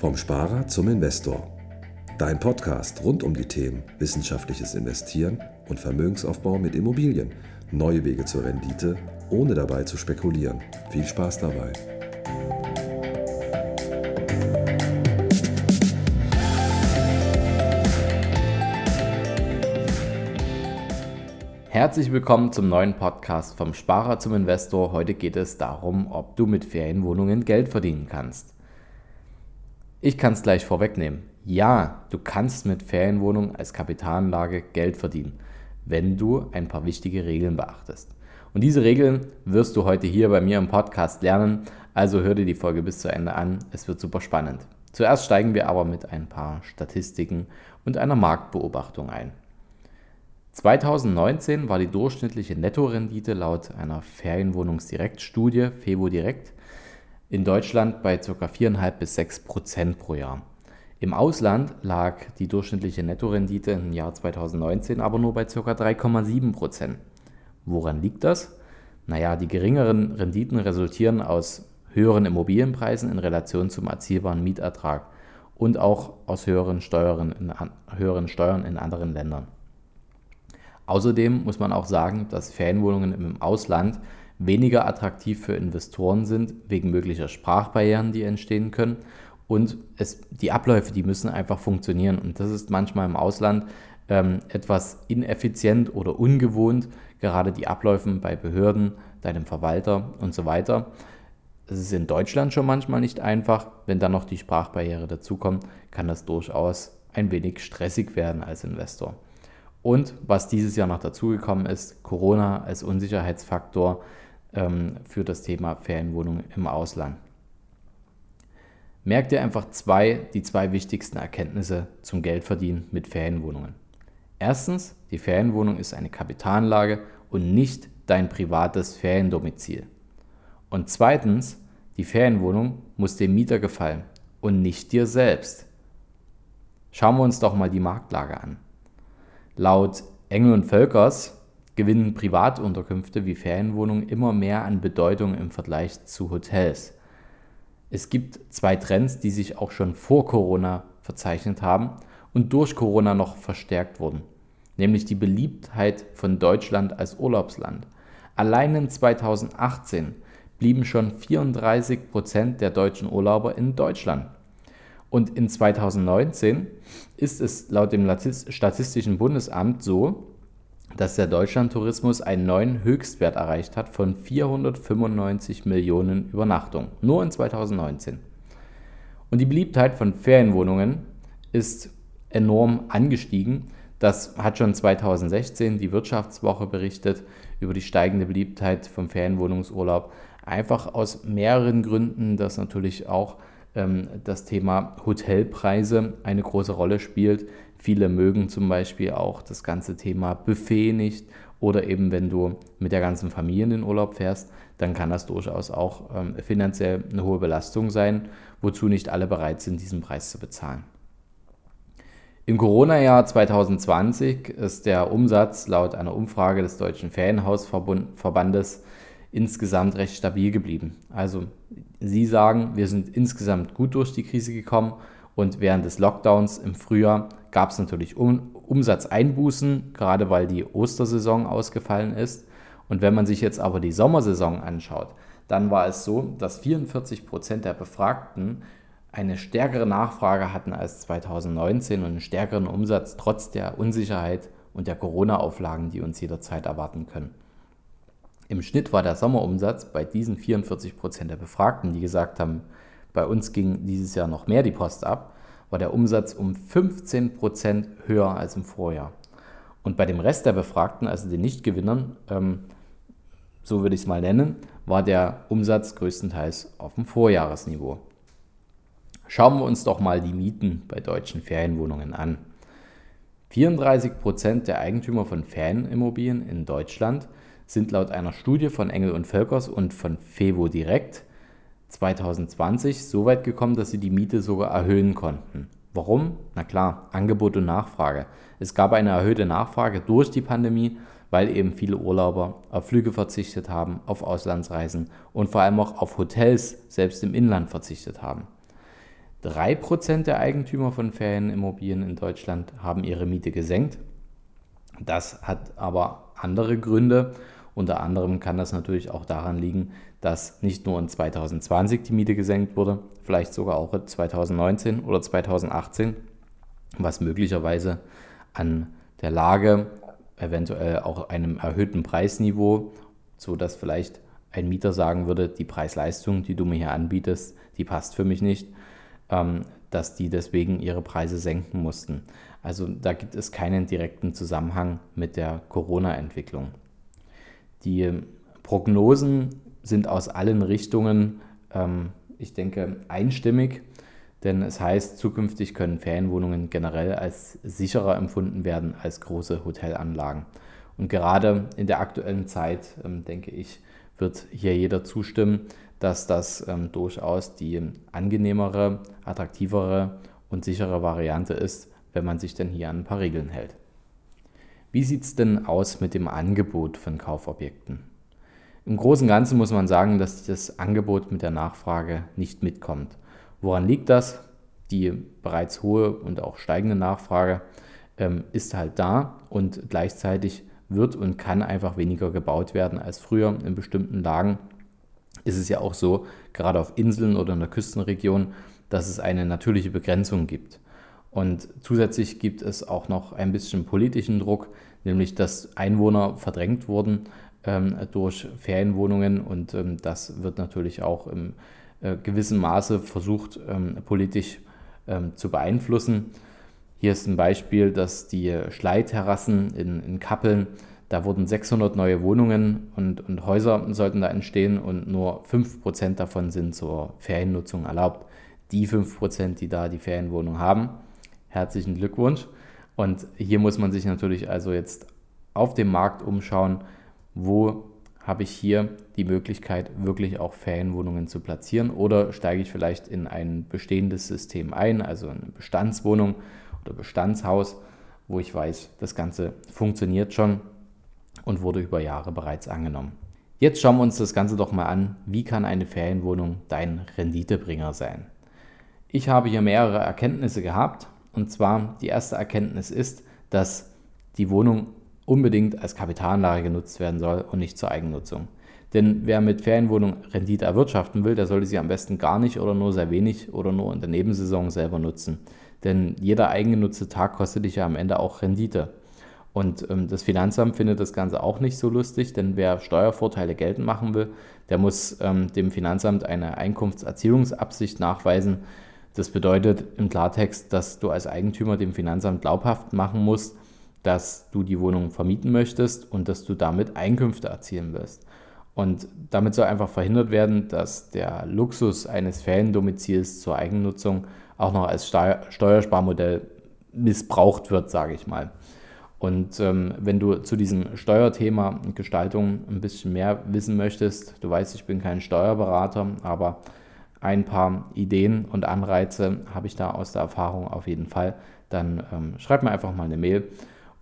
Vom Sparer zum Investor. Dein Podcast rund um die Themen wissenschaftliches Investieren und Vermögensaufbau mit Immobilien. Neue Wege zur Rendite, ohne dabei zu spekulieren. Viel Spaß dabei. Herzlich willkommen zum neuen Podcast vom Sparer zum Investor. Heute geht es darum, ob du mit Ferienwohnungen Geld verdienen kannst. Ich kann es gleich vorwegnehmen. Ja, du kannst mit Ferienwohnungen als Kapitalanlage Geld verdienen, wenn du ein paar wichtige Regeln beachtest. Und diese Regeln wirst du heute hier bei mir im Podcast lernen, also hör dir die Folge bis zu Ende an, es wird super spannend. Zuerst steigen wir aber mit ein paar Statistiken und einer Marktbeobachtung ein. 2019 war die durchschnittliche Nettorendite laut einer Ferienwohnungsdirektstudie FEWO Direkt in Deutschland bei ca. 4,5 bis 6 Prozent pro Jahr. Im Ausland lag die durchschnittliche Nettorendite im Jahr 2019 aber nur bei ca. 3,7 Prozent. Woran liegt das? Naja, die geringeren Renditen resultieren aus höheren Immobilienpreisen in Relation zum erzielbaren Mietertrag und auch aus höheren Steuern in, höheren Steuern in anderen Ländern. Außerdem muss man auch sagen, dass Ferienwohnungen im Ausland weniger attraktiv für Investoren sind, wegen möglicher Sprachbarrieren, die entstehen können. Und es, die Abläufe, die müssen einfach funktionieren. Und das ist manchmal im Ausland ähm, etwas ineffizient oder ungewohnt, gerade die Abläufe bei Behörden, deinem Verwalter und so weiter. Es ist in Deutschland schon manchmal nicht einfach. Wenn dann noch die Sprachbarriere dazukommt, kann das durchaus ein wenig stressig werden als Investor. Und was dieses Jahr noch dazugekommen ist, Corona als Unsicherheitsfaktor für das Thema Ferienwohnungen im Ausland. Merkt ihr einfach zwei, die zwei wichtigsten Erkenntnisse zum Geldverdienen mit Ferienwohnungen. Erstens, die Ferienwohnung ist eine Kapitalanlage und nicht dein privates Feriendomizil. Und zweitens, die Ferienwohnung muss dem Mieter gefallen und nicht dir selbst. Schauen wir uns doch mal die Marktlage an. Laut Engel und Völkers gewinnen Privatunterkünfte wie Ferienwohnungen immer mehr an Bedeutung im Vergleich zu Hotels. Es gibt zwei Trends, die sich auch schon vor Corona verzeichnet haben und durch Corona noch verstärkt wurden, nämlich die Beliebtheit von Deutschland als Urlaubsland. Allein in 2018 blieben schon 34 Prozent der deutschen Urlauber in Deutschland. Und in 2019 ist es laut dem Statistischen Bundesamt so, dass der Deutschlandtourismus einen neuen Höchstwert erreicht hat von 495 Millionen Übernachtungen, nur in 2019. Und die Beliebtheit von Ferienwohnungen ist enorm angestiegen. Das hat schon 2016 die Wirtschaftswoche berichtet über die steigende Beliebtheit vom Ferienwohnungsurlaub. Einfach aus mehreren Gründen, dass natürlich auch ähm, das Thema Hotelpreise eine große Rolle spielt. Viele mögen zum Beispiel auch das ganze Thema Buffet nicht oder eben wenn du mit der ganzen Familie in den Urlaub fährst, dann kann das durchaus auch ähm, finanziell eine hohe Belastung sein, wozu nicht alle bereit sind, diesen Preis zu bezahlen. Im Corona-Jahr 2020 ist der Umsatz laut einer Umfrage des Deutschen Ferienhausverbandes insgesamt recht stabil geblieben. Also Sie sagen, wir sind insgesamt gut durch die Krise gekommen und während des Lockdowns im Frühjahr gab es natürlich um, Umsatzeinbußen, gerade weil die Ostersaison ausgefallen ist. Und wenn man sich jetzt aber die Sommersaison anschaut, dann war es so, dass 44 Prozent der Befragten eine stärkere Nachfrage hatten als 2019 und einen stärkeren Umsatz trotz der Unsicherheit und der Corona-Auflagen, die uns jederzeit erwarten können. Im Schnitt war der Sommerumsatz bei diesen 44 Prozent der Befragten, die gesagt haben, bei uns ging dieses Jahr noch mehr die Post ab, war der Umsatz um 15 Prozent höher als im Vorjahr. Und bei dem Rest der Befragten, also den Nichtgewinnern, ähm, so würde ich es mal nennen, war der Umsatz größtenteils auf dem Vorjahresniveau. Schauen wir uns doch mal die Mieten bei deutschen Ferienwohnungen an. 34 Prozent der Eigentümer von Ferienimmobilien in Deutschland sind laut einer Studie von Engel und Völkers und von FEWO Direkt 2020 so weit gekommen, dass sie die Miete sogar erhöhen konnten. Warum? Na klar, Angebot und Nachfrage. Es gab eine erhöhte Nachfrage durch die Pandemie, weil eben viele Urlauber auf Flüge verzichtet haben, auf Auslandsreisen und vor allem auch auf Hotels selbst im Inland verzichtet haben. 3% der Eigentümer von Ferienimmobilien in Deutschland haben ihre Miete gesenkt. Das hat aber andere Gründe. Unter anderem kann das natürlich auch daran liegen, dass nicht nur in 2020 die Miete gesenkt wurde, vielleicht sogar auch in 2019 oder 2018, was möglicherweise an der Lage, eventuell auch einem erhöhten Preisniveau, so dass vielleicht ein Mieter sagen würde, die Preis-Leistung, die du mir hier anbietest, die passt für mich nicht, ähm, dass die deswegen ihre Preise senken mussten. Also da gibt es keinen direkten Zusammenhang mit der Corona-Entwicklung. Die Prognosen sind aus allen Richtungen, ähm, ich denke, einstimmig, denn es heißt, zukünftig können Ferienwohnungen generell als sicherer empfunden werden als große Hotelanlagen. Und gerade in der aktuellen Zeit, ähm, denke ich, wird hier jeder zustimmen, dass das ähm, durchaus die angenehmere, attraktivere und sichere Variante ist, wenn man sich denn hier an ein paar Regeln hält. Wie sieht es denn aus mit dem Angebot von Kaufobjekten? Im Großen und Ganzen muss man sagen, dass das Angebot mit der Nachfrage nicht mitkommt. Woran liegt das? Die bereits hohe und auch steigende Nachfrage ähm, ist halt da und gleichzeitig wird und kann einfach weniger gebaut werden als früher. In bestimmten Lagen ist es ja auch so, gerade auf Inseln oder in der Küstenregion, dass es eine natürliche Begrenzung gibt. Und zusätzlich gibt es auch noch ein bisschen politischen Druck, nämlich dass Einwohner verdrängt wurden ähm, durch Ferienwohnungen und ähm, das wird natürlich auch im äh, gewissen Maße versucht, ähm, politisch ähm, zu beeinflussen. Hier ist ein Beispiel, dass die Schleiterrassen in, in Kappeln, da wurden 600 neue Wohnungen und, und Häuser sollten da entstehen und nur 5% davon sind zur Feriennutzung erlaubt. Die 5%, die da die Ferienwohnung haben, herzlichen Glückwunsch. Und hier muss man sich natürlich also jetzt auf dem Markt umschauen, wo habe ich hier die Möglichkeit, wirklich auch Ferienwohnungen zu platzieren oder steige ich vielleicht in ein bestehendes System ein, also eine Bestandswohnung oder Bestandshaus, wo ich weiß, das Ganze funktioniert schon und wurde über Jahre bereits angenommen. Jetzt schauen wir uns das Ganze doch mal an, wie kann eine Ferienwohnung dein Renditebringer sein. Ich habe hier mehrere Erkenntnisse gehabt und zwar die erste Erkenntnis ist, dass die Wohnung unbedingt als Kapitalanlage genutzt werden soll und nicht zur Eigennutzung. Denn wer mit Ferienwohnung Rendite erwirtschaften will, der sollte sie am besten gar nicht oder nur sehr wenig oder nur in der Nebensaison selber nutzen. Denn jeder eigengenutzte Tag kostet dich ja am Ende auch Rendite. Und ähm, das Finanzamt findet das Ganze auch nicht so lustig, denn wer Steuervorteile geltend machen will, der muss ähm, dem Finanzamt eine Einkunftserzielungsabsicht nachweisen. Das bedeutet im Klartext, dass du als Eigentümer dem Finanzamt glaubhaft machen musst, dass du die Wohnung vermieten möchtest und dass du damit Einkünfte erzielen wirst. Und damit soll einfach verhindert werden, dass der Luxus eines Feriendomizils zur Eigennutzung auch noch als Steuersparmodell missbraucht wird, sage ich mal. Und ähm, wenn du zu diesem Steuerthema Gestaltung ein bisschen mehr wissen möchtest, du weißt, ich bin kein Steuerberater, aber ein paar Ideen und Anreize habe ich da aus der Erfahrung auf jeden Fall, dann ähm, schreib mir einfach mal eine Mail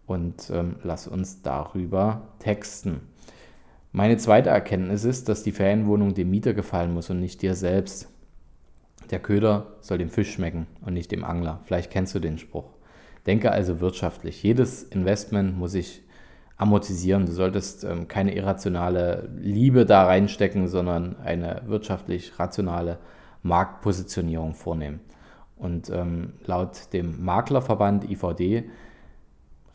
und ähm, lass uns darüber texten. Meine zweite Erkenntnis ist, dass die Ferienwohnung dem Mieter gefallen muss und nicht dir selbst. Der Köder soll dem Fisch schmecken und nicht dem Angler. Vielleicht kennst du den Spruch. Denke also wirtschaftlich. Jedes Investment muss sich amortisieren. Du solltest ähm, keine irrationale Liebe da reinstecken, sondern eine wirtschaftlich rationale Marktpositionierung vornehmen. Und ähm, laut dem Maklerverband IVD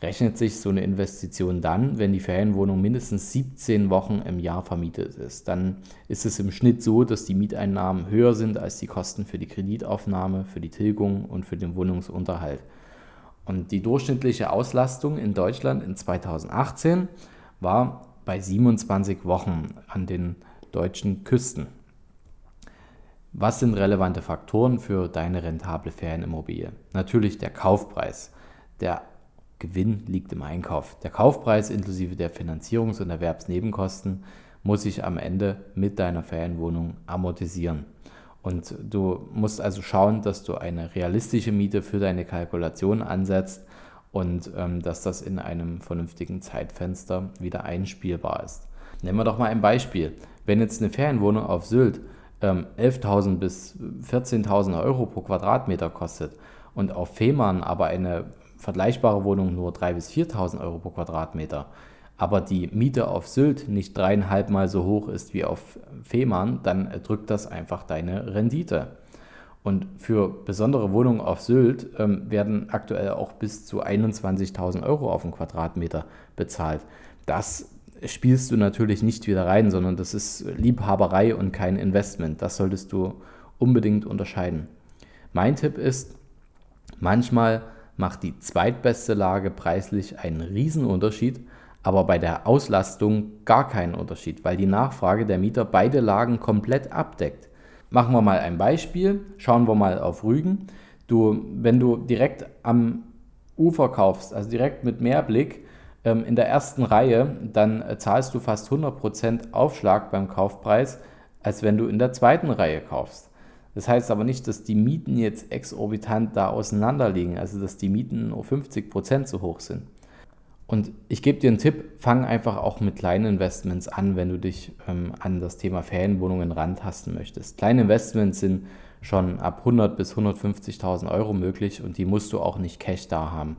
rechnet sich so eine Investition dann, wenn die Ferienwohnung mindestens 17 Wochen im Jahr vermietet ist. Dann ist es im Schnitt so, dass die Mieteinnahmen höher sind als die Kosten für die Kreditaufnahme, für die Tilgung und für den Wohnungsunterhalt. Und die durchschnittliche Auslastung in Deutschland in 2018 war bei 27 Wochen an den deutschen Küsten. Was sind relevante Faktoren für deine rentable Ferienimmobilie? Natürlich der Kaufpreis. Der Gewinn liegt im Einkauf. Der Kaufpreis inklusive der Finanzierungs- und Erwerbsnebenkosten muss sich am Ende mit deiner Ferienwohnung amortisieren. Und du musst also schauen, dass du eine realistische Miete für deine Kalkulation ansetzt und ähm, dass das in einem vernünftigen Zeitfenster wieder einspielbar ist. Nehmen wir doch mal ein Beispiel. Wenn jetzt eine Ferienwohnung auf Sylt ähm, 11.000 bis 14.000 Euro pro Quadratmeter kostet und auf Fehmarn aber eine vergleichbare Wohnung nur 3.000 bis 4.000 Euro pro Quadratmeter, aber die Miete auf Sylt nicht dreieinhalb Mal so hoch ist wie auf Fehmarn, dann drückt das einfach deine Rendite. Und für besondere Wohnungen auf Sylt ähm, werden aktuell auch bis zu 21.000 Euro auf den Quadratmeter bezahlt. Das spielst du natürlich nicht wieder rein, sondern das ist Liebhaberei und kein Investment. Das solltest du unbedingt unterscheiden. Mein Tipp ist, manchmal macht die zweitbeste Lage preislich einen Riesenunterschied, aber bei der Auslastung gar keinen Unterschied, weil die Nachfrage der Mieter beide Lagen komplett abdeckt. Machen wir mal ein Beispiel. Schauen wir mal auf Rügen. Du, wenn du direkt am Ufer kaufst, also direkt mit Meerblick ähm, in der ersten Reihe, dann äh, zahlst du fast 100% Aufschlag beim Kaufpreis, als wenn du in der zweiten Reihe kaufst. Das heißt aber nicht, dass die Mieten jetzt exorbitant da auseinander liegen, also dass die Mieten nur 50% zu hoch sind. Und ich gebe dir einen Tipp, fang einfach auch mit kleinen Investments an, wenn du dich ähm, an das Thema Ferienwohnungen rantasten möchtest. Kleine Investments sind schon ab 100 bis 150.000 Euro möglich und die musst du auch nicht Cash da haben.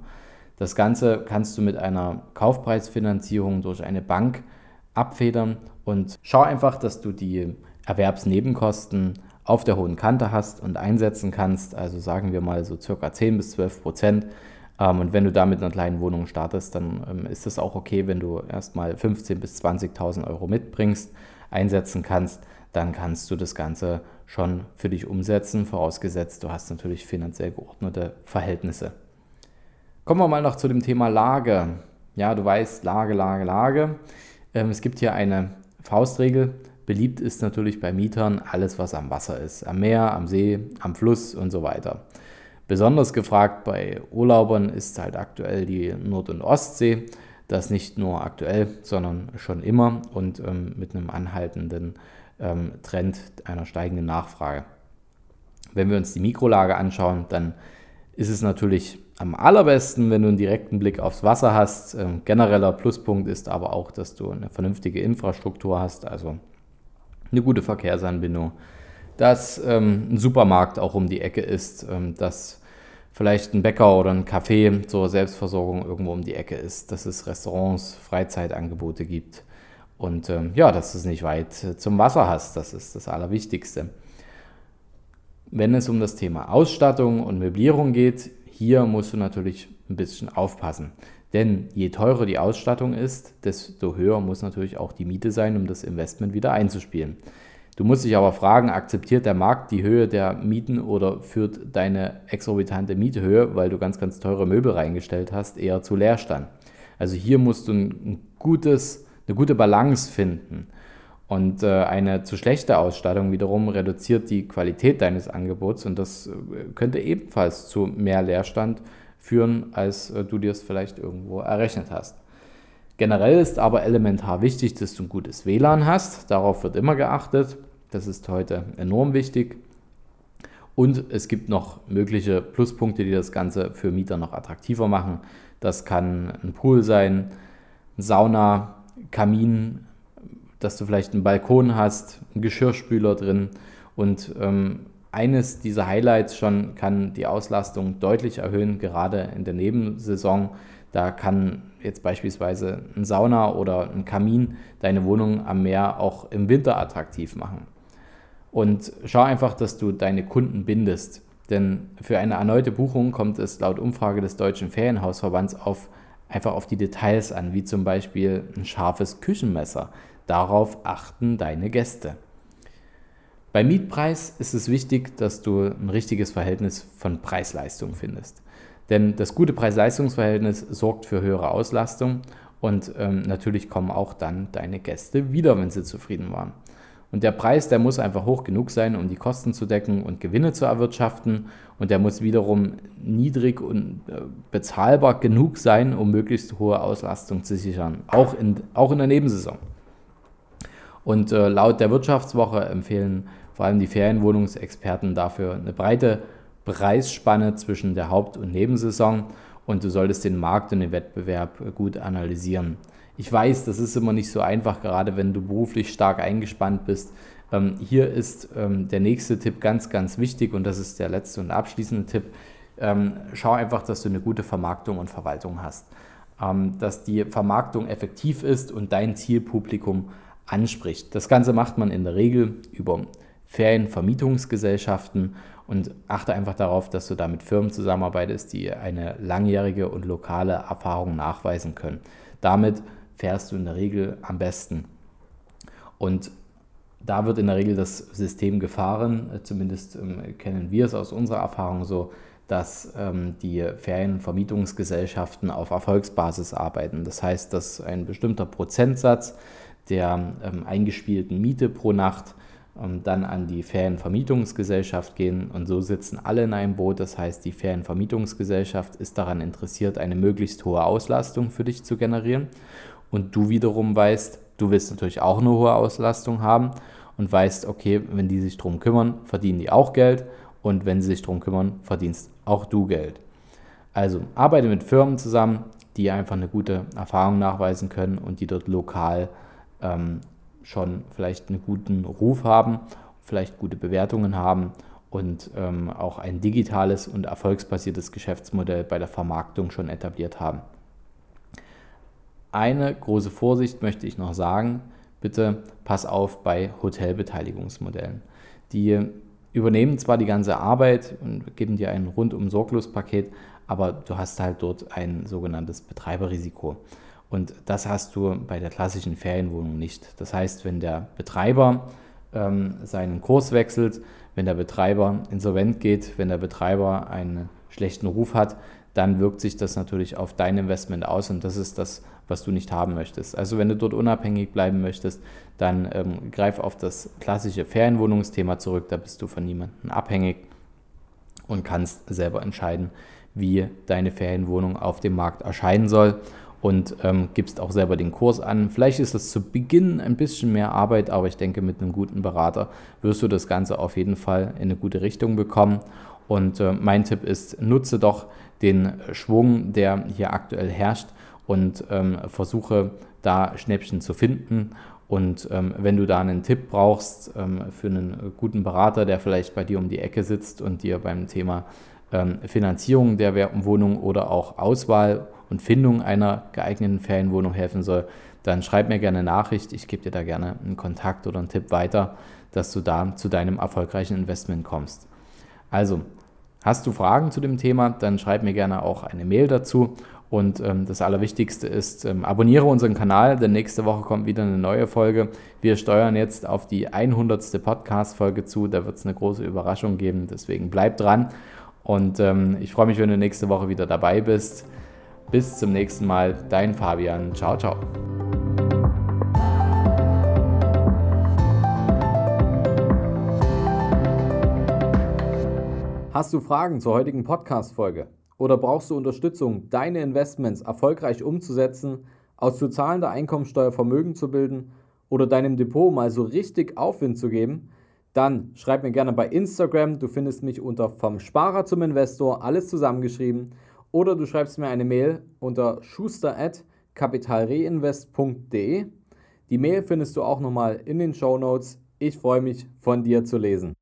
Das Ganze kannst du mit einer Kaufpreisfinanzierung durch eine Bank abfedern und schau einfach, dass du die Erwerbsnebenkosten auf der hohen Kante hast und einsetzen kannst. Also sagen wir mal so circa 10 bis 12 Prozent und wenn du da mit einer kleinen Wohnung startest, dann ähm, ist es auch okay, wenn du erstmal 15.000 bis 20.000 Euro mitbringst, einsetzen kannst, dann kannst du das Ganze schon für dich umsetzen, vorausgesetzt du hast natürlich finanziell geordnete Verhältnisse. Kommen wir mal noch zu dem Thema Lage. Ja, du weißt, Lage, Lage, Lage. Ähm, es gibt hier eine Faustregel. Beliebt ist natürlich bei Mietern alles, was am Wasser ist. Am Meer, am See, am Fluss und so weiter. Besonders gefragt bei Urlaubern ist halt aktuell die Nord- und Ostsee. Das nicht nur aktuell, sondern schon immer und ähm, mit einem anhaltenden ähm, Trend einer steigenden Nachfrage. Wenn wir uns die Mikrolage anschauen, dann ist es natürlich am allerbesten, wenn du einen direkten Blick aufs Wasser hast. Ähm, genereller Pluspunkt ist aber auch, dass du eine vernünftige Infrastruktur hast, also eine gute Verkehrsanbindung, dass ähm, ein Supermarkt auch um die Ecke ist, ähm, dass vielleicht ein Bäcker oder ein Café zur Selbstversorgung irgendwo um die Ecke ist, dass es Restaurants, Freizeitangebote gibt und ähm, ja, dass du es nicht weit zum Wasser hast, das ist das Allerwichtigste. Wenn es um das Thema Ausstattung und Möblierung geht, hier musst du natürlich ein bisschen aufpassen. Denn je teurer die Ausstattung ist, desto höher muss natürlich auch die Miete sein, um das Investment wieder einzuspielen. Du musst dich aber fragen, akzeptiert der Markt die Höhe der Mieten oder führt deine exorbitante Miethöhe, weil du ganz, ganz teure Möbel reingestellt hast, eher zu Leerstand? Also hier musst du ein gutes, eine gute Balance finden. Und äh, eine zu schlechte Ausstattung wiederum reduziert die Qualität deines Angebots und das äh, könnte ebenfalls zu mehr Leerstand führen, als äh, du dir es vielleicht irgendwo errechnet hast. Generell ist aber elementar wichtig, dass du ein gutes WLAN hast. Darauf wird immer geachtet. Das ist heute enorm wichtig. Und es gibt noch mögliche Pluspunkte, die das Ganze für Mieter noch attraktiver machen. Das kann ein Pool sein, Sauna, Kamin, dass du vielleicht einen Balkon hast, einen Geschirrspüler drin. Und ähm, eines dieser Highlights schon kann die Auslastung deutlich erhöhen, gerade in der Nebensaison. Da kann jetzt beispielsweise ein Sauna oder ein Kamin deine Wohnung am Meer auch im Winter attraktiv machen. Und schau einfach, dass du deine Kunden bindest. Denn für eine erneute Buchung kommt es laut Umfrage des Deutschen Ferienhausverbands auf, einfach auf die Details an, wie zum Beispiel ein scharfes Küchenmesser. Darauf achten deine Gäste. Beim Mietpreis ist es wichtig, dass du ein richtiges Verhältnis von Preis-Leistung findest. Denn das gute Preis-Leistungs-Verhältnis sorgt für höhere Auslastung und ähm, natürlich kommen auch dann deine Gäste wieder, wenn sie zufrieden waren. Und der Preis, der muss einfach hoch genug sein, um die Kosten zu decken und Gewinne zu erwirtschaften. Und der muss wiederum niedrig und äh, bezahlbar genug sein, um möglichst hohe Auslastung zu sichern, auch in, auch in der Nebensaison. Und äh, laut der Wirtschaftswoche empfehlen vor allem die Ferienwohnungsexperten dafür eine breite Preisspanne zwischen der Haupt- und Nebensaison und du solltest den Markt und den Wettbewerb gut analysieren. Ich weiß, das ist immer nicht so einfach, gerade wenn du beruflich stark eingespannt bist. Ähm, hier ist ähm, der nächste Tipp ganz, ganz wichtig und das ist der letzte und abschließende Tipp. Ähm, schau einfach, dass du eine gute Vermarktung und Verwaltung hast. Ähm, dass die Vermarktung effektiv ist und dein Zielpublikum anspricht. Das Ganze macht man in der Regel über Ferienvermietungsgesellschaften und achte einfach darauf, dass du da mit Firmen zusammenarbeitest, die eine langjährige und lokale Erfahrung nachweisen können. Damit fährst du in der Regel am besten. Und da wird in der Regel das System gefahren, zumindest ähm, kennen wir es aus unserer Erfahrung so, dass ähm, die Ferienvermietungsgesellschaften auf Erfolgsbasis arbeiten. Das heißt, dass ein bestimmter Prozentsatz der ähm, eingespielten Miete pro Nacht dann an die Ferienvermietungsgesellschaft gehen und so sitzen alle in einem Boot. Das heißt, die Ferienvermietungsgesellschaft ist daran interessiert, eine möglichst hohe Auslastung für dich zu generieren und du wiederum weißt, du willst natürlich auch eine hohe Auslastung haben und weißt, okay, wenn die sich darum kümmern, verdienen die auch Geld und wenn sie sich darum kümmern, verdienst auch du Geld. Also arbeite mit Firmen zusammen, die einfach eine gute Erfahrung nachweisen können und die dort lokal ähm, schon vielleicht einen guten Ruf haben, vielleicht gute Bewertungen haben und ähm, auch ein digitales und erfolgsbasiertes Geschäftsmodell bei der Vermarktung schon etabliert haben. Eine große Vorsicht möchte ich noch sagen, bitte pass auf bei Hotelbeteiligungsmodellen. Die übernehmen zwar die ganze Arbeit und geben dir ein rundum sorglos Paket, aber du hast halt dort ein sogenanntes Betreiberrisiko. Und das hast du bei der klassischen Ferienwohnung nicht. Das heißt, wenn der Betreiber ähm, seinen Kurs wechselt, wenn der Betreiber insolvent geht, wenn der Betreiber einen schlechten Ruf hat, dann wirkt sich das natürlich auf dein Investment aus und das ist das, was du nicht haben möchtest. Also wenn du dort unabhängig bleiben möchtest, dann ähm, greif auf das klassische Ferienwohnungsthema zurück, da bist du von niemandem abhängig und kannst selber entscheiden, wie deine Ferienwohnung auf dem Markt erscheinen soll und ähm, gibst auch selber den Kurs an. Vielleicht ist das zu Beginn ein bisschen mehr Arbeit, aber ich denke, mit einem guten Berater wirst du das Ganze auf jeden Fall in eine gute Richtung bekommen. Und äh, mein Tipp ist, nutze doch den Schwung, der hier aktuell herrscht und ähm, versuche da Schnäppchen zu finden. Und ähm, wenn du da einen Tipp brauchst ähm, für einen guten Berater, der vielleicht bei dir um die Ecke sitzt und dir beim Thema ähm, Finanzierung der Wohnung oder auch Auswahl und Findung einer geeigneten Ferienwohnung helfen soll, dann schreib mir gerne Nachricht. Ich gebe dir da gerne einen Kontakt oder einen Tipp weiter, dass du da zu deinem erfolgreichen Investment kommst. Also, hast du Fragen zu dem Thema, dann schreib mir gerne auch eine Mail dazu. Und ähm, das Allerwichtigste ist, ähm, abonniere unseren Kanal, denn nächste Woche kommt wieder eine neue Folge. Wir steuern jetzt auf die 100. Podcast-Folge zu. Da wird es eine große Überraschung geben. Deswegen bleib dran. Und ähm, ich freue mich, wenn du nächste Woche wieder dabei bist. Bis zum nächsten Mal, dein Fabian. Ciao, ciao. Hast du Fragen zur heutigen Podcast-Folge? Oder brauchst du Unterstützung, deine Investments erfolgreich umzusetzen, aus zu zahlender Einkommensteuer Vermögen zu bilden oder deinem Depot mal so richtig Aufwind zu geben? Dann schreib mir gerne bei Instagram. Du findest mich unter vom Sparer zum Investor, alles zusammengeschrieben. Oder du schreibst mir eine Mail unter schuster.kapitalreinvest.de. Die Mail findest du auch nochmal in den Show Notes. Ich freue mich, von dir zu lesen.